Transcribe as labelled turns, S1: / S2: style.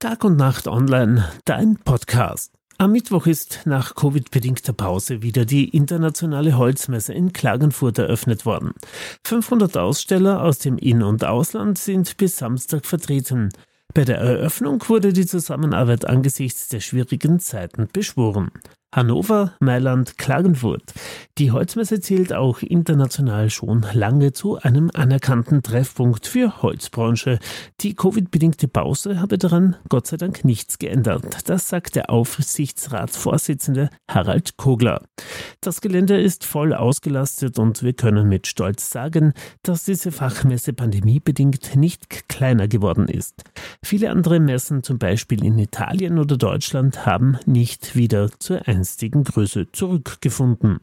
S1: Tag und Nacht online, dein Podcast. Am Mittwoch ist nach Covid-bedingter Pause wieder die internationale Holzmesse in Klagenfurt eröffnet worden. 500 Aussteller aus dem In- und Ausland sind bis Samstag vertreten. Bei der Eröffnung wurde die Zusammenarbeit angesichts der schwierigen Zeiten beschworen. Hannover, Mailand, Klagenfurt. Die Holzmesse zählt auch international schon lange zu einem anerkannten Treffpunkt für Holzbranche. Die Covid-bedingte Pause habe daran Gott sei Dank nichts geändert. Das sagt der Aufsichtsratsvorsitzende Harald Kogler. Das Gelände ist voll ausgelastet und wir können mit Stolz sagen, dass diese Fachmesse pandemiebedingt nicht kleiner geworden ist. Viele andere Messen, zum Beispiel in Italien oder Deutschland, haben nicht wieder zur einstigen Größe zurückgefunden.